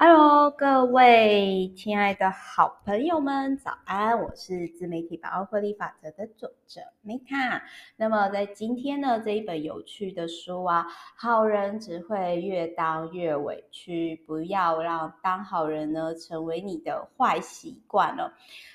Hallo! 各位亲爱的好朋友们，早安！我是自媒体百万获利法则的作者 Meta。那么在今天呢，这一本有趣的书啊，好人只会越当越委屈，不要让当好人呢成为你的坏习惯了。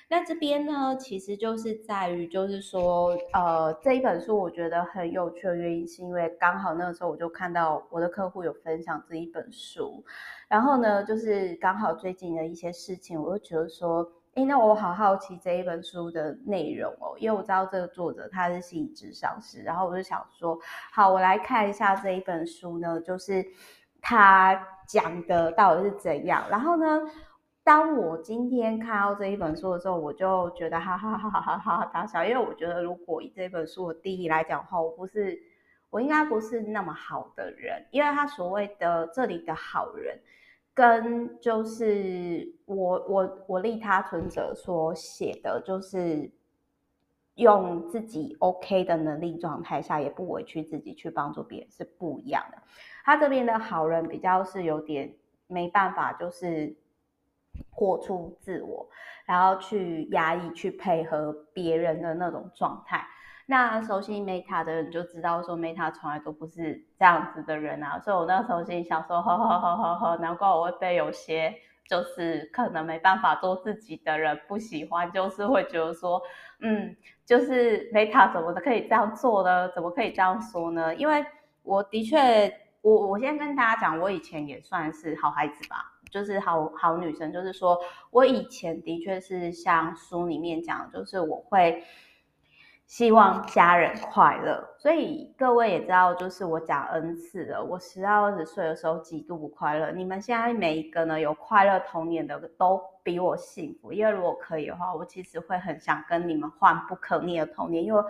那这边呢，其实就是在于，就是说，呃，这一本书我觉得很有趣的原因，是因为刚好那个时候我就看到我的客户有分享这一本书，然后呢，就是刚好最近的一些事情，我就觉得说，诶，那我好好奇这一本书的内容哦，因为我知道这个作者他是心理咨商师，然后我就想说，好，我来看一下这一本书呢，就是他讲的到底是怎样，然后呢。当我今天看到这一本书的时候，我就觉得哈哈哈哈哈哈大笑，因为我觉得如果以这本书的定义来讲的话，我不是，我应该不是那么好的人，因为他所谓的这里的好人，跟就是我我我利他存折所写的，就是用自己 OK 的能力状态下，也不委屈自己去帮助别人是不一样的。他这边的好人比较是有点没办法，就是。活出自我，然后去压抑、去配合别人的那种状态。那熟悉 Meta 的人就知道，说 Meta 从来都不是这样子的人啊。所以我那时候心里想说，呵呵呵呵呵，难怪我会被有些就是可能没办法做自己的人不喜欢，就是会觉得说，嗯，就是 Meta 怎么可以这样做呢？怎么可以这样说呢？因为我的确，我我先跟大家讲，我以前也算是好孩子吧。就是好好女生，就是说我以前的确是像书里面讲，就是我会希望家人快乐，所以各位也知道，就是我讲 N 次了，我十到二十岁的时候极度不快乐。你们现在每一个呢有快乐童年的都比我幸福，因为如果可以的话，我其实会很想跟你们换不可逆的童年，因为。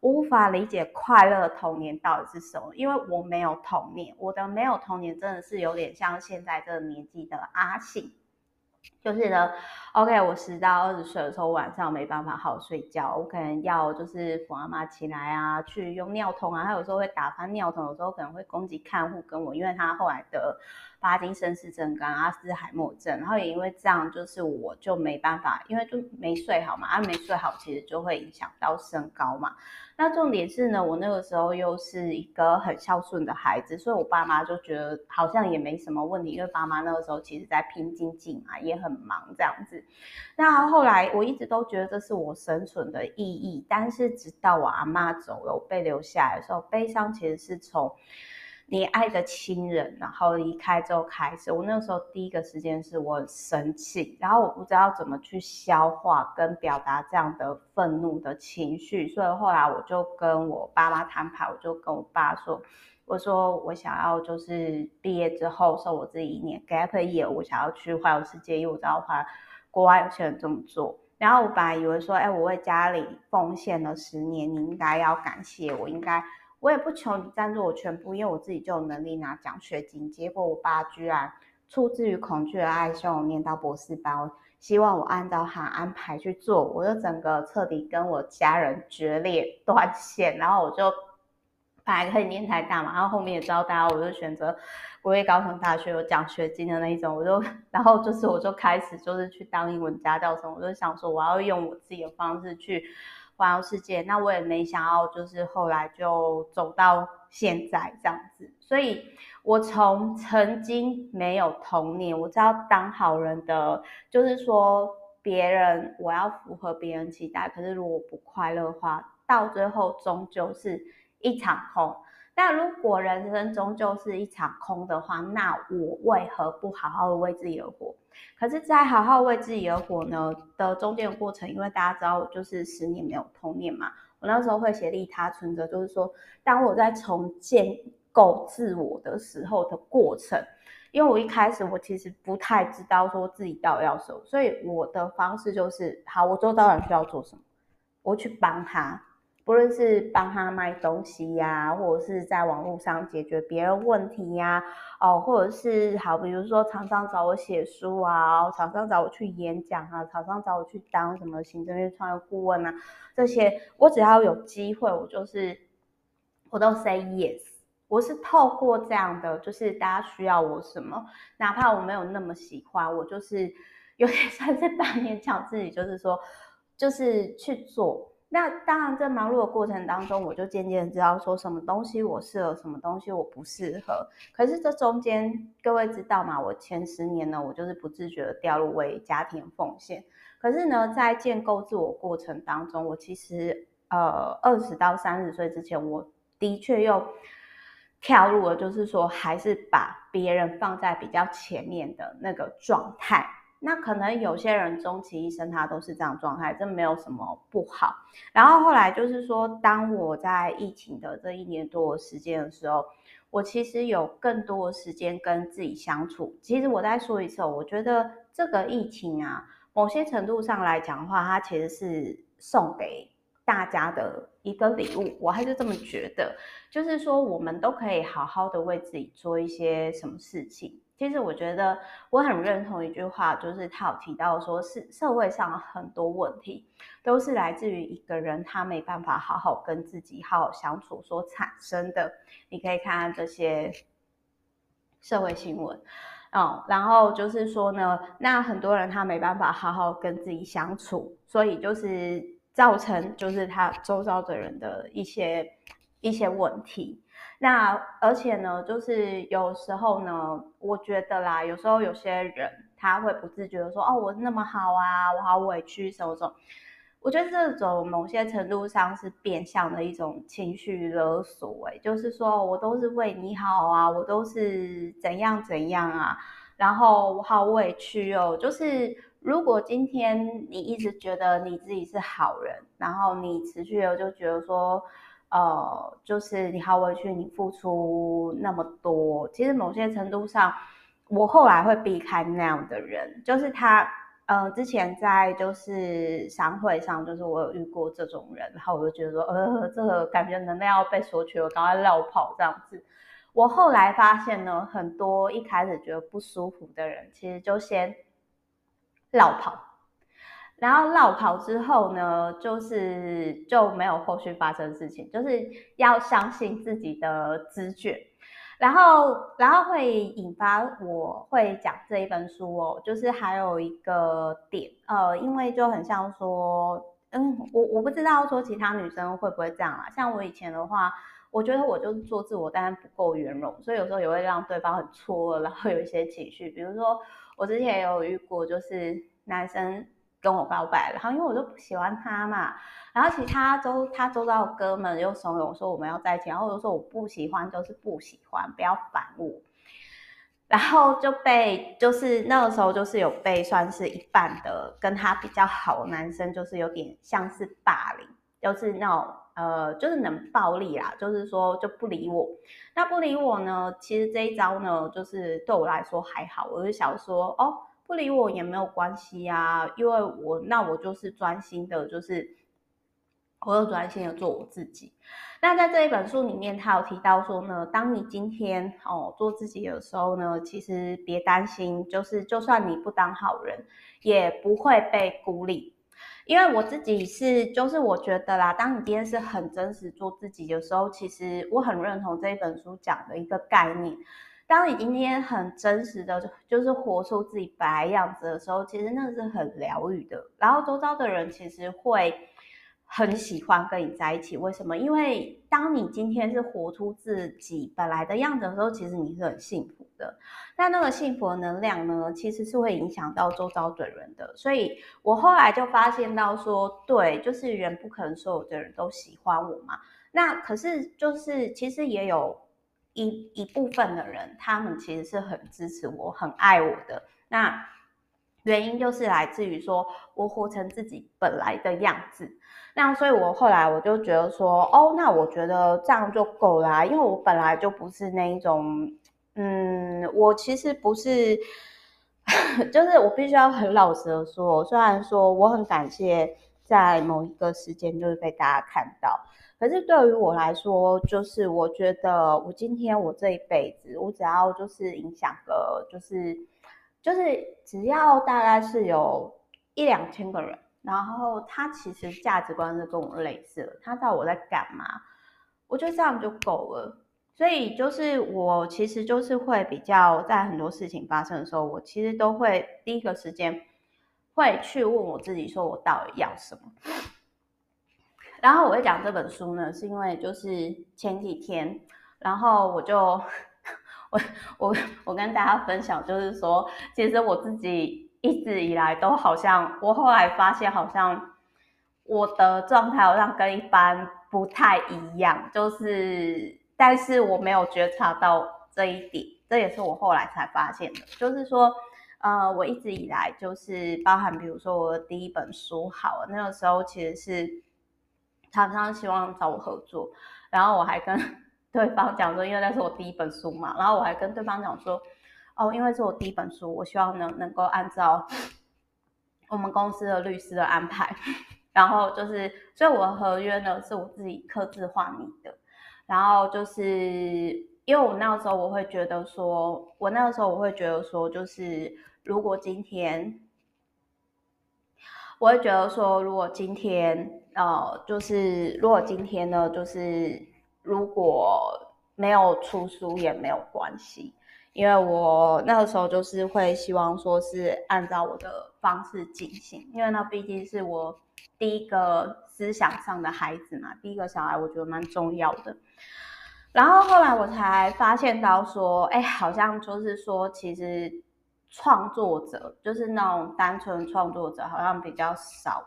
无法理解快乐的童年到底是什么，因为我没有童年，我的没有童年真的是有点像现在这个年纪的阿信，就是呢，OK，我十到二十岁的时候晚上没办法好好睡觉，我可能要就是扶妈妈起来啊，去用尿桶啊，他有时候会打翻尿桶，有时候可能会攻击看护跟我，因为他后来得。帕金森氏症跟阿兹海默症，然后也因为这样，就是我就没办法，因为就没睡好嘛，啊没睡好，其实就会影响到身高嘛。那重点是呢，我那个时候又是一个很孝顺的孩子，所以我爸妈就觉得好像也没什么问题，因为爸妈那个时候其实在拼经济嘛，也很忙这样子。那后来我一直都觉得这是我生存的意义，但是直到我阿妈走了，我被留下来的时候，悲伤其实是从。你爱的亲人，然后离开之后开始，我那时候第一个时间是我很生气，然后我不知道怎么去消化跟表达这样的愤怒的情绪，所以后来我就跟我爸妈摊牌，我就跟我爸说，我说我想要就是毕业之后受我自己一年 gap year，我想要去环游世界，因为我知道环国外有些人这么做，然后我本来以为说，哎，我为家里奉献了十年，你应该要感谢我，应该。我也不求你赞助我全部，因为我自己就有能力拿奖学金。结果我爸居然出自于恐惧的爱，希望我念到博士班，希望我按照他安排去做，我就整个彻底跟我家人决裂断线。然后我就本来可以念台大嘛，然后后面也知道大家，我就选择国立高雄大学有奖学金的那一种，我就然后就是我就开始就是去当英文家教生，我就想说我要用我自己的方式去。环游世界，那我也没想到，就是后来就走到现在这样子。所以，我从曾经没有童年，我知道当好人的，就是说别人我要符合别人期待，可是如果不快乐的话，到最后终究是一场空。但如果人生终究是一场空的话，那我为何不好好的为自己而活？可是，在好好为自己而活呢的中间的过程，因为大家知道，就是十年没有童年嘛。我那时候会写利他存折，就是说，当我在重建构自我的时候的过程，因为我一开始我其实不太知道说自己到底要什么，所以我的方式就是，好，我做到人需要做什么，我去帮他。不论是帮他卖东西呀、或者是在网络上解决别人问题呀、哦，或者是好，比如说厂商找我写书啊，厂商找我去演讲啊，厂商找我去当什么行政院创业顾问啊，这些我只要有机会，我就是我都 say yes，我是透过这样的，就是大家需要我什么，哪怕我没有那么喜欢，我就是有点 算是半勉强自己，就是说，就是去做。那当然，在忙碌的过程当中，我就渐渐知道说什么东西我适合，什么东西我不适合。可是这中间，各位知道吗？我前十年呢，我就是不自觉的掉入为家庭奉献。可是呢，在建构自我过程当中，我其实呃二十到三十岁之前，我的确又跳入了，就是说还是把别人放在比较前面的那个状态。那可能有些人终其一生，他都是这样状态，这没有什么不好。然后后来就是说，当我在疫情的这一年多的时间的时候，我其实有更多的时间跟自己相处。其实我再说一次，我觉得这个疫情啊，某些程度上来讲的话，它其实是送给大家的一个礼物。我还是这么觉得，就是说我们都可以好好的为自己做一些什么事情。其实我觉得我很认同一句话，就是他有提到说，是社会上很多问题都是来自于一个人他没办法好好跟自己好好相处所产生的。你可以看看这些社会新闻，哦，然后就是说呢，那很多人他没办法好好跟自己相处，所以就是造成就是他周遭的人的一些一些问题。那而且呢，就是有时候呢，我觉得啦，有时候有些人他会不自觉的说，哦，我那么好啊，我好委屈什么什么。我觉得这种某些程度上是变相的一种情绪勒索，哎，就是说我都是为你好啊，我都是怎样怎样啊，然后我好委屈哦。就是如果今天你一直觉得你自己是好人，然后你持续的就觉得说。呃，就是你好委屈，你付出那么多，其实某些程度上，我后来会避开那样的人。就是他，呃，之前在就是商会上，就是我有遇过这种人，然后我就觉得说，呃，这个感觉能量要被索取，我赶快绕跑这样子。我后来发现呢，很多一开始觉得不舒服的人，其实就先绕跑。然后落跑之后呢，就是就没有后续发生事情，就是要相信自己的直觉，然后然后会引发我会讲这一本书哦，就是还有一个点，呃，因为就很像说，嗯，我我不知道说其他女生会不会这样啊，像我以前的话，我觉得我就是做自我，但是不够圆融，所以有时候也会让对方很错愕，然后有一些情绪，比如说我之前也有遇过，就是男生。跟我告白，然后因为我就不喜欢他嘛，然后其他周他周遭的哥们又怂恿说我们要在一起，然后我就说我不喜欢就是不喜欢，不要烦我，然后就被就是那个时候就是有被算是一半的跟他比较好的男生，就是有点像是霸凌，就是那种呃就是冷暴力啦，就是说就不理我，那不理我呢，其实这一招呢，就是对我来说还好，我就想说哦。不理我也没有关系呀，因为我那我就是专心的，就是我就专心的做我自己。那在这一本书里面，他有提到说呢，当你今天哦做自己的时候呢，其实别担心，就是就算你不当好人，也不会被孤立。因为我自己是，就是我觉得啦，当你今天是很真实做自己的时候，其实我很认同这一本书讲的一个概念。当你今天很真实的，就是活出自己本来样子的时候，其实那是很疗愈的。然后周遭的人其实会很喜欢跟你在一起。为什么？因为当你今天是活出自己本来的样子的时候，其实你是很幸福的。那那个幸福的能量呢，其实是会影响到周遭的人的。所以我后来就发现到说，对，就是人不可能所有的人都喜欢我嘛。那可是就是其实也有。一一部分的人，他们其实是很支持我、很爱我的。那原因就是来自于说我活成自己本来的样子。那所以，我后来我就觉得说，哦，那我觉得这样就够啦，因为我本来就不是那一种，嗯，我其实不是，就是我必须要很老实的说，虽然说我很感谢在某一个时间就是被大家看到。可是对于我来说，就是我觉得我今天我这一辈子，我只要就是影响个，就是就是只要大概是有一两千个人，然后他其实价值观是跟我类似的，他知道我在干嘛，我觉得这样就够了。所以就是我其实就是会比较在很多事情发生的时候，我其实都会第一个时间会去问我自己，说我到底要什么。然后我会讲这本书呢，是因为就是前几天，然后我就我我我跟大家分享，就是说，其实我自己一直以来都好像，我后来发现好像我的状态好像跟一般不太一样，就是。但是我没有觉察到这一点，这也是我后来才发现的。就是说，呃，我一直以来就是包含，比如说我的第一本书，好了，那个时候其实是常常希望找我合作，然后我还跟 对方讲说，因为那是我第一本书嘛，然后我还跟对方讲说，哦，因为是我第一本书，我希望能能够按照 我们公司的律师的安排，然后就是，所以我的合约呢是我自己刻字化拟的。然后就是因为我那个时候我会觉得说，我那个时候我会觉得说，就是如果今天，我会觉得说，如果今天，呃，就是如果今天呢，就是如果没有出书也没有关系，因为我那个时候就是会希望说是按照我的方式进行，因为那毕竟是我第一个思想上的孩子嘛，第一个小孩，我觉得蛮重要的。然后后来我才发现到说，哎，好像就是说，其实创作者就是那种单纯创作者，好像比较少，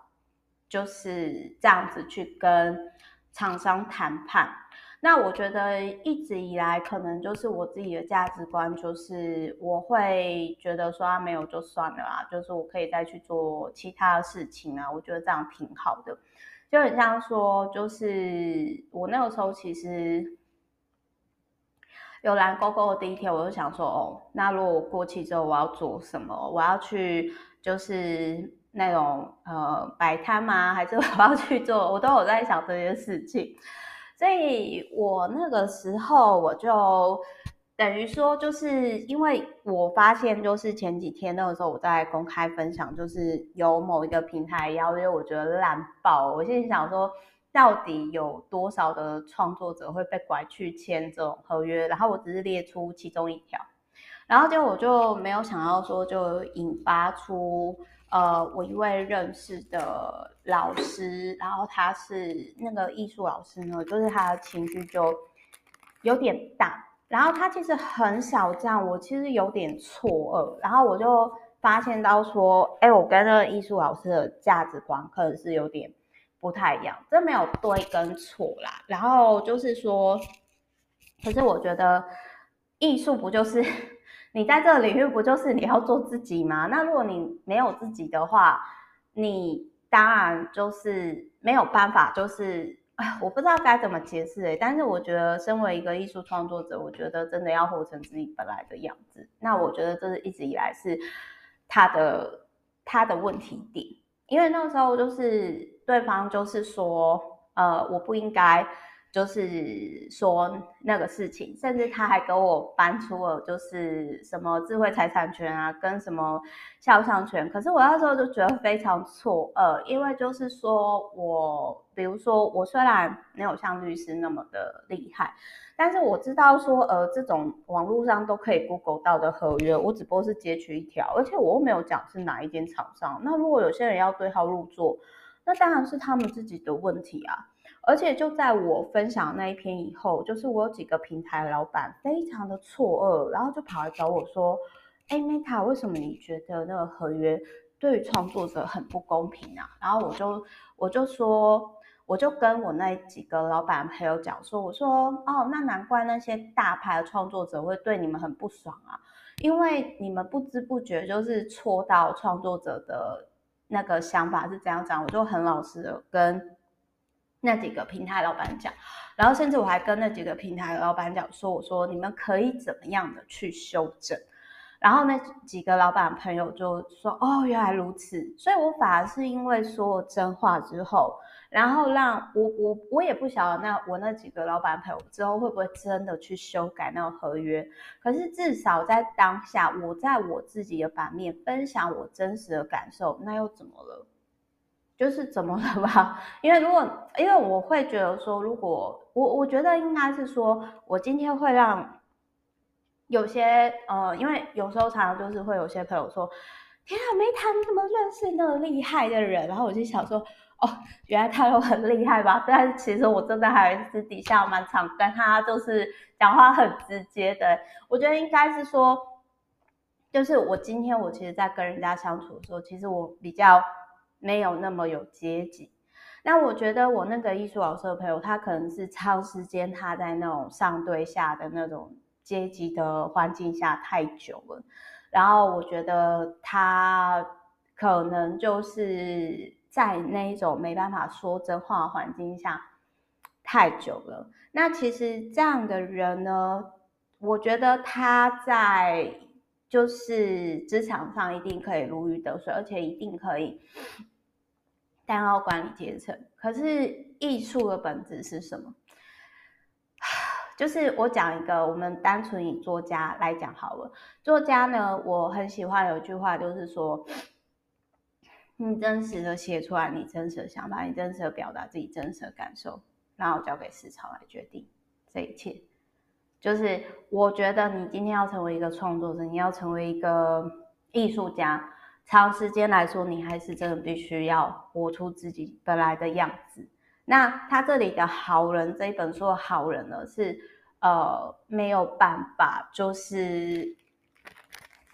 就是这样子去跟厂商谈判。那我觉得一直以来，可能就是我自己的价值观，就是我会觉得说，啊，没有就算了啦，就是我可以再去做其他的事情啊，我觉得这样挺好的。就很像说，就是我那个时候其实。有蓝勾勾的第一天，我就想说，哦，那如果我过期之后，我要做什么？我要去就是那种呃摆摊吗？还是我要去做？我都有在想这些事情。所以我那个时候我就等于说，就是因为我发现，就是前几天那个时候我在公开分享，就是有某一个平台邀约，我觉得烂爆。我心里想说。到底有多少的创作者会被拐去签这种合约？然后我只是列出其中一条，然后结果我就没有想到说，就引发出呃，我一位认识的老师，然后他是那个艺术老师呢，就是他的情绪就有点大，然后他其实很少这样，我其实有点错愕，然后我就发现到说，哎，我跟那个艺术老师的价值观可能是有点。不太一样，这没有对跟错啦。然后就是说，可是我觉得艺术不就是 你在这个领域不就是你要做自己吗？那如果你没有自己的话，你当然就是没有办法，就是哎，我不知道该怎么解释欸。但是我觉得，身为一个艺术创作者，我觉得真的要活成自己本来的样子。那我觉得这是一直以来是他的他的问题点，因为那时候就是。对方就是说，呃，我不应该就是说那个事情，甚至他还给我搬出了就是什么智慧财产权啊，跟什么肖像权。可是我那时候就觉得非常错愕，因为就是说我，比如说我虽然没有像律师那么的厉害，但是我知道说，呃，这种网络上都可以 Google 到的合约，我只不过是截取一条，而且我又没有讲是哪一间厂商。那如果有些人要对号入座，那当然是他们自己的问题啊！而且就在我分享那一篇以后，就是我有几个平台老板非常的错愕，然后就跑来找我说：“哎，Meta，为什么你觉得那个合约对创作者很不公平啊？”然后我就我就说，我就跟我那几个老板朋友讲说：“我说哦，那难怪那些大牌的创作者会对你们很不爽啊，因为你们不知不觉就是戳到创作者的。”那个想法是怎样讲，我就很老实的跟那几个平台老板讲，然后甚至我还跟那几个平台老板讲说，我说你们可以怎么样的去修正，然后那几个老板朋友就说，哦，原来如此，所以我反而是因为说真话之后。然后让我我我也不晓得那我那几个老板朋友之后会不会真的去修改那个合约，可是至少在当下，我在我自己的版面分享我真实的感受，那又怎么了？就是怎么了吧？因为如果因为我会觉得说，如果我我觉得应该是说，我今天会让有些呃，因为有时候常常就是会有些朋友说，天啊，没谈怎么认识那么厉害的人，然后我就想说，哦，原来他有很厉害吧？但是其实我真的还私底下蛮常跟他就是讲话很直接的。我觉得应该是说，就是我今天我其实，在跟人家相处的时候，其实我比较。没有那么有阶级，那我觉得我那个艺术老师的朋友，他可能是长时间他在那种上对下的那种阶级的环境下太久了，然后我觉得他可能就是在那一种没办法说真话的环境下太久了。那其实这样的人呢，我觉得他在。就是职场上一定可以如鱼得水，而且一定可以当到管理阶层。可是艺术的本质是什么？就是我讲一个，我们单纯以作家来讲好了。作家呢，我很喜欢有一句话，就是说，你真实的写出来，你真实的想法，你真实的表达自己真实的感受，然后交给市场来决定这一切。就是我觉得你今天要成为一个创作者，你要成为一个艺术家，长时间来说，你还是真的必须要活出自己本来的样子。那他这里的好人这一本书的好人呢，是呃没有办法，就是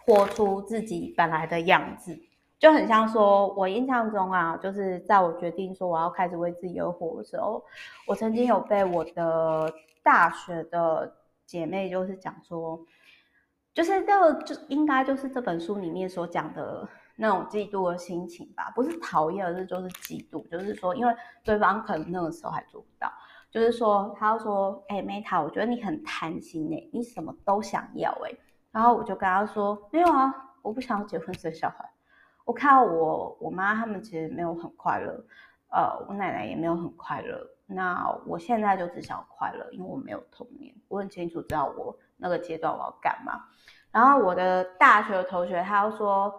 活出自己本来的样子，就很像说，我印象中啊，就是在我决定说我要开始为自己而活的时候，我曾经有被我的大学的。姐妹就是讲说，就是这就应该就是这本书里面所讲的那种嫉妒的心情吧，不是讨厌，而是就是嫉妒，就是说，因为对方可能那个时候还做不到，就是说，他说，哎、，Meta，我觉得你很贪心哎，你什么都想要哎，然后我就跟他说，没有啊，我不想要结婚生小孩，我看到我我妈他们其实没有很快乐，呃，我奶奶也没有很快乐。那我现在就只想快乐，因为我没有童年，我很清楚知道我那个阶段我要干嘛。然后我的大学的同学他又说，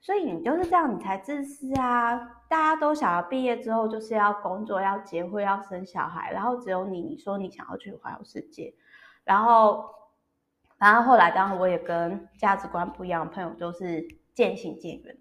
所以你就是这样，你才自私啊！大家都想要毕业之后就是要工作、要结婚、要生小孩，然后只有你，你说你想要去环游世界。然后，然后后来当然我也跟价值观不一样的朋友就是渐行渐远。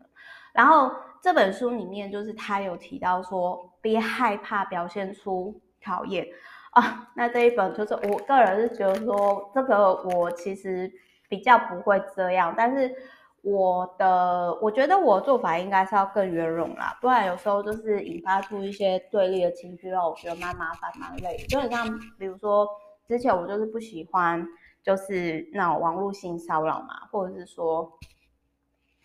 然后这本书里面就是他有提到说。别害怕表现出讨厌啊！那这一本就是我个人是觉得说，这个我其实比较不会这样，但是我的我觉得我做法应该是要更圆融啦，不然有时候就是引发出一些对立的情绪，让我觉得蛮麻烦蛮累的。就很像比如说之前我就是不喜欢就是那网络性骚扰嘛，或者是说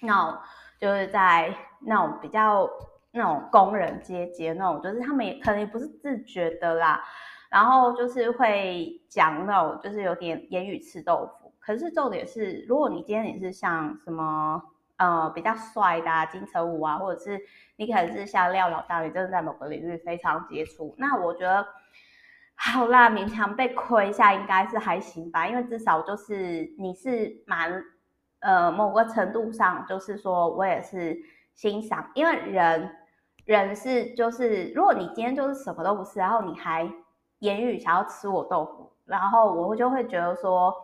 那就是在那种比较。那种工人阶级那种，就是他们也可能也不是自觉的啦，然后就是会讲那种，就是有点言语吃豆腐。可是重点是，如果你今天你是像什么呃比较帅的啊，金城武啊，或者是你可能是像廖老大，你真的在某个领域非常杰出，那我觉得好啦，勉强被亏一下应该是还行吧，因为至少就是你是蛮呃某个程度上，就是说我也是欣赏，因为人。人是就是，如果你今天就是什么都不是，然后你还言语想要吃我豆腐，然后我就会觉得说，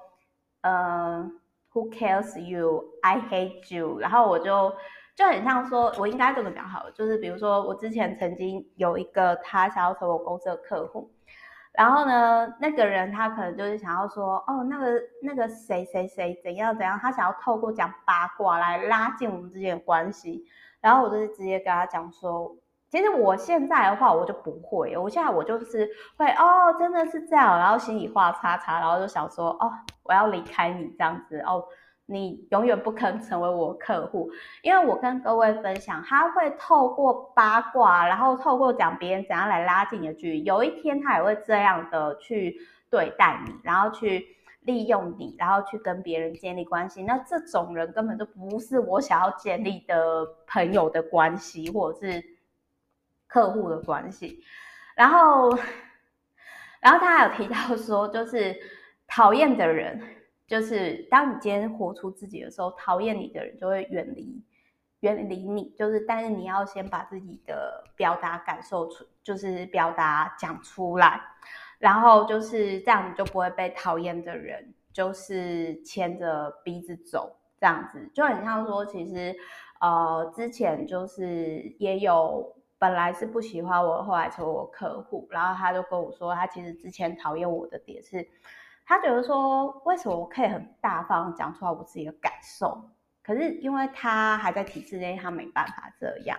呃，Who cares you? I hate you。然后我就就很像说，我应该这么讲好，就是比如说我之前曾经有一个他想要成为我公司的客户，然后呢，那个人他可能就是想要说，哦，那个那个谁谁谁怎样怎样，他想要透过讲八卦来拉近我们之间的关系。然后我就是直接跟他讲说，其实我现在的话我就不会，我现在我就是会哦，真的是这样，然后心里话叉叉，然后就想说哦，我要离开你这样子哦，你永远不可能成为我客户，因为我跟各位分享，他会透过八卦，然后透过讲别人怎样来拉近你的距离，有一天他也会这样的去对待你，然后去。利用你，然后去跟别人建立关系，那这种人根本就不是我想要建立的朋友的关系，或者是客户的关系。然后，然后他还有提到说，就是讨厌的人，就是当你今天活出自己的时候，讨厌你的人就会远离远离你，就是但是你要先把自己的表达感受出，就是表达讲出来，然后就是这样，你就不会被讨厌的人就是牵着鼻子走，这样子。就很像说，其实呃之前就是也有本来是不喜欢我，后来成为我客户，然后他就跟我说，他其实之前讨厌我的点是，他觉得说为什么我可以很大方讲出来我自己的感受。可是因为他还在体制内，他没办法这样，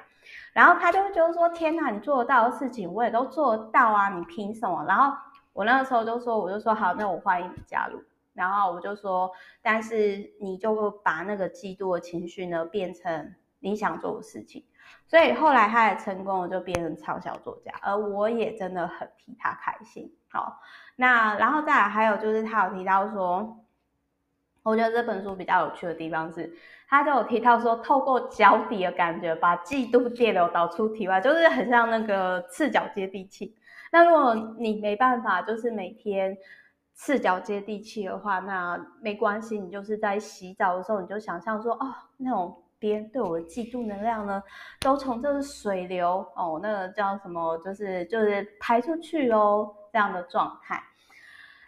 然后他就会觉得说：“天哪，你做得到的事情，我也都做得到啊，你凭什么？”然后我那个时候就说：“我就说好，那我欢迎你加入。”然后我就说：“但是你就会把那个嫉妒的情绪呢，变成你想做的事情。”所以后来他也成功了，就变成畅销作家，而我也真的很替他开心。好，那然后再来还有就是他有提到说。我觉得这本书比较有趣的地方是，他就有提到说，透过脚底的感觉，把嫉妒电流导出体外，就是很像那个赤脚接地气。那如果你没办法，就是每天赤脚接地气的话，那没关系，你就是在洗澡的时候，你就想象说，哦，那种别人对我的嫉妒能量呢，都从这个水流哦，那个叫什么，就是就是排出去哦，这样的状态。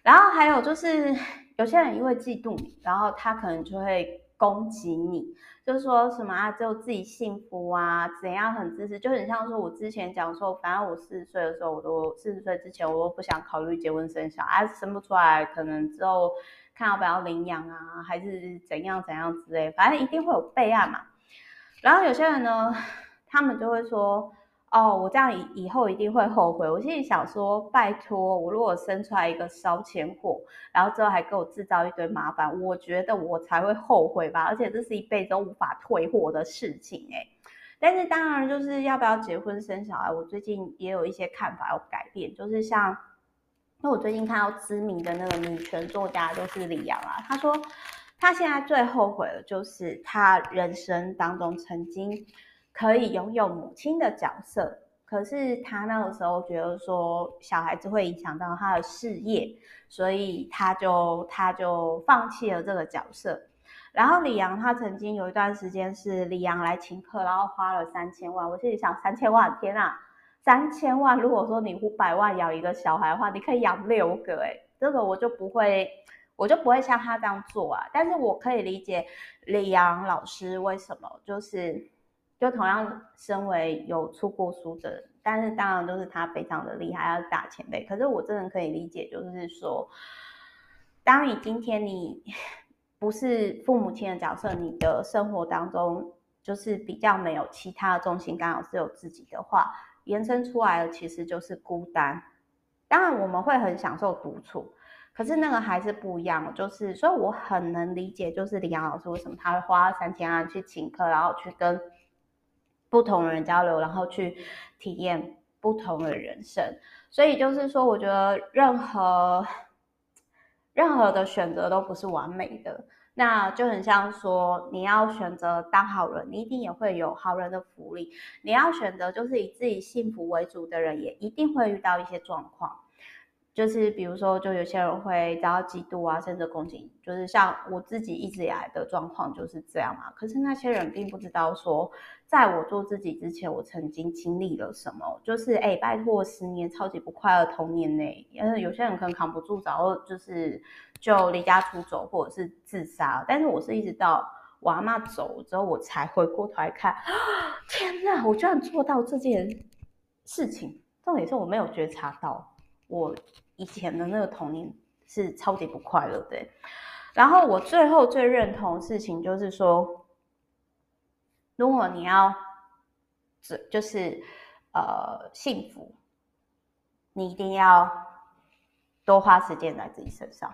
然后还有就是。有些人因为嫉妒你，然后他可能就会攻击你，就说什么啊，只有自己幸福啊，怎样很自私，就很像说我之前讲说，反正我四十岁的时候，我都四十岁之前，我都不想考虑结婚生小孩，生不出来，可能之后看要不要领养啊，还是怎样怎样之类，反正一定会有备案嘛。然后有些人呢，他们就会说。哦，我这样以以后一定会后悔。我心里想说，拜托，我如果生出来一个烧钱货，然后之后还给我制造一堆麻烦，我觉得我才会后悔吧。而且这是一辈子都无法退货的事情哎。但是当然，就是要不要结婚生小孩，我最近也有一些看法要改变。就是像，因为我最近看到知名的那个女权作家，就是李阳啊，她说她现在最后悔的就是她人生当中曾经。可以拥有母亲的角色，可是他那个时候觉得说小孩子会影响到他的事业，所以他就他就放弃了这个角色。然后李阳他曾经有一段时间是李阳来请客，然后花了三千万。我心里想，三千万，天啊，三千万！如果说你五百万养一个小孩的话，你可以养六个，诶，这个我就不会，我就不会像他这样做啊。但是我可以理解李阳老师为什么就是。就同样身为有出过书的人，但是当然都是他非常的厉害，要是大前辈。可是我真的可以理解，就是说，当你今天你不是父母亲的角色，你的生活当中就是比较没有其他的重心，刚好是有自己的话，延伸出来的其实就是孤单。当然我们会很享受独处，可是那个还是不一样。就是所以我很能理解，就是李阳老师为什么他会花三千万去请客，然后去跟。不同人交流，然后去体验不同的人生。所以就是说，我觉得任何任何的选择都不是完美的。那就很像说，你要选择当好人，你一定也会有好人的福利；你要选择就是以自己幸福为主的人，也一定会遇到一些状况。就是比如说，就有些人会遭到嫉妒啊，甚至攻击。就是像我自己一直以来的状况就是这样嘛。可是那些人并不知道说，在我做自己之前，我曾经经历了什么。就是哎，拜托，十年超级不快乐童年呢。因为有些人可能扛不住，然后就是就离家出走，或者是自杀。但是我是一直到我阿嬷走之后，我才回过头来看，天哪，我居然做到这件事情。重点是我没有觉察到我。以前的那个童年是超级不快乐的，然后我最后最认同的事情就是说，如果你要，就是呃幸福，你一定要多花时间在自己身上。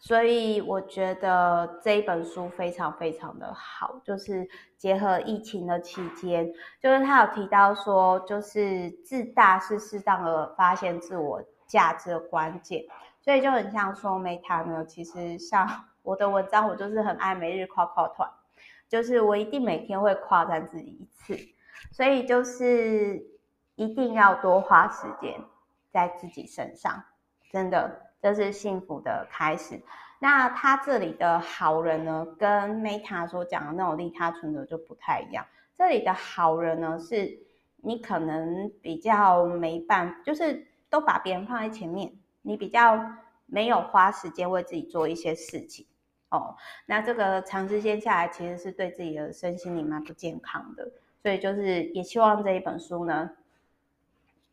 所以我觉得这一本书非常非常的好，就是结合疫情的期间，就是他有提到说，就是自大是适当的发现自我价值的关键，所以就很像说 Meta 呢，其实像 我的文章，我就是很爱每日夸夸团，就是我一定每天会夸赞自己一次，所以就是一定要多花时间在自己身上，真的这是幸福的开始。那他这里的好人呢，跟 Meta 所讲的那种利他存折就不太一样。这里的好人呢，是你可能比较没办，就是都把别人放在前面，你比较没有花时间为自己做一些事情哦。那这个长时间下来，其实是对自己的身心灵蛮不健康的。所以就是也希望这一本书呢，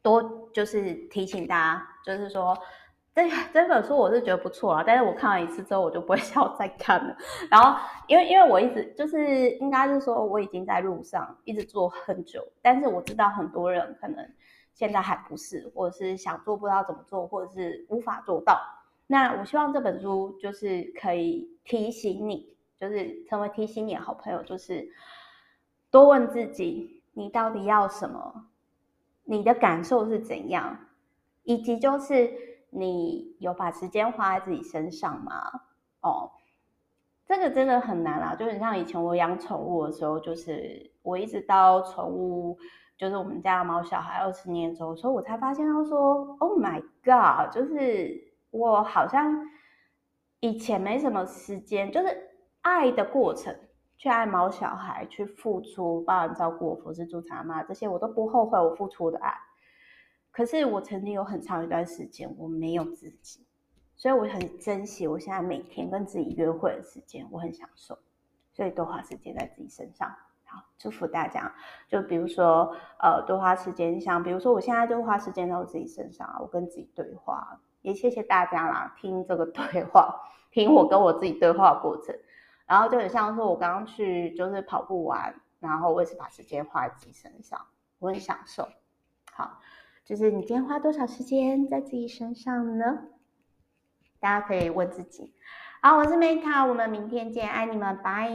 多就是提醒大家，就是说。这这本书我是觉得不错啊，但是我看完一次之后，我就不会 想再看了。然后，因为因为我一直就是应该是说我已经在路上一直做很久，但是我知道很多人可能现在还不是，或者是想做不知道怎么做，或者是无法做到。那我希望这本书就是可以提醒你，就是成为提醒你的好朋友，就是多问自己，你到底要什么？你的感受是怎样？以及就是。你有把时间花在自己身上吗？哦，这个真的很难啊！就很像以前我养宠物的时候，就是我一直到宠物，就是我们家的猫小孩二十年之后，所以我才发现到说，Oh my God！就是我好像以前没什么时间，就是爱的过程，去爱猫小孩，去付出，帮人照顾我，服侍助产妈这些，我都不后悔我付出的爱。可是我曾经有很长一段时间我没有自己，所以我很珍惜我现在每天跟自己约会的时间，我很享受，所以多花时间在自己身上。好，祝福大家。就比如说，呃，多花时间，像比如说我现在就花时间在我自己身上啊，我跟自己对话。也谢谢大家啦，听这个对话，听我跟我自己对话的过程。然后就很像说，我刚刚去就是跑步完，然后我也是把时间花在自己身上，我很享受。好。就是你今天花多少时间在自己身上呢？大家可以问自己。好，我是 Meta，我们明天见，爱你们，拜。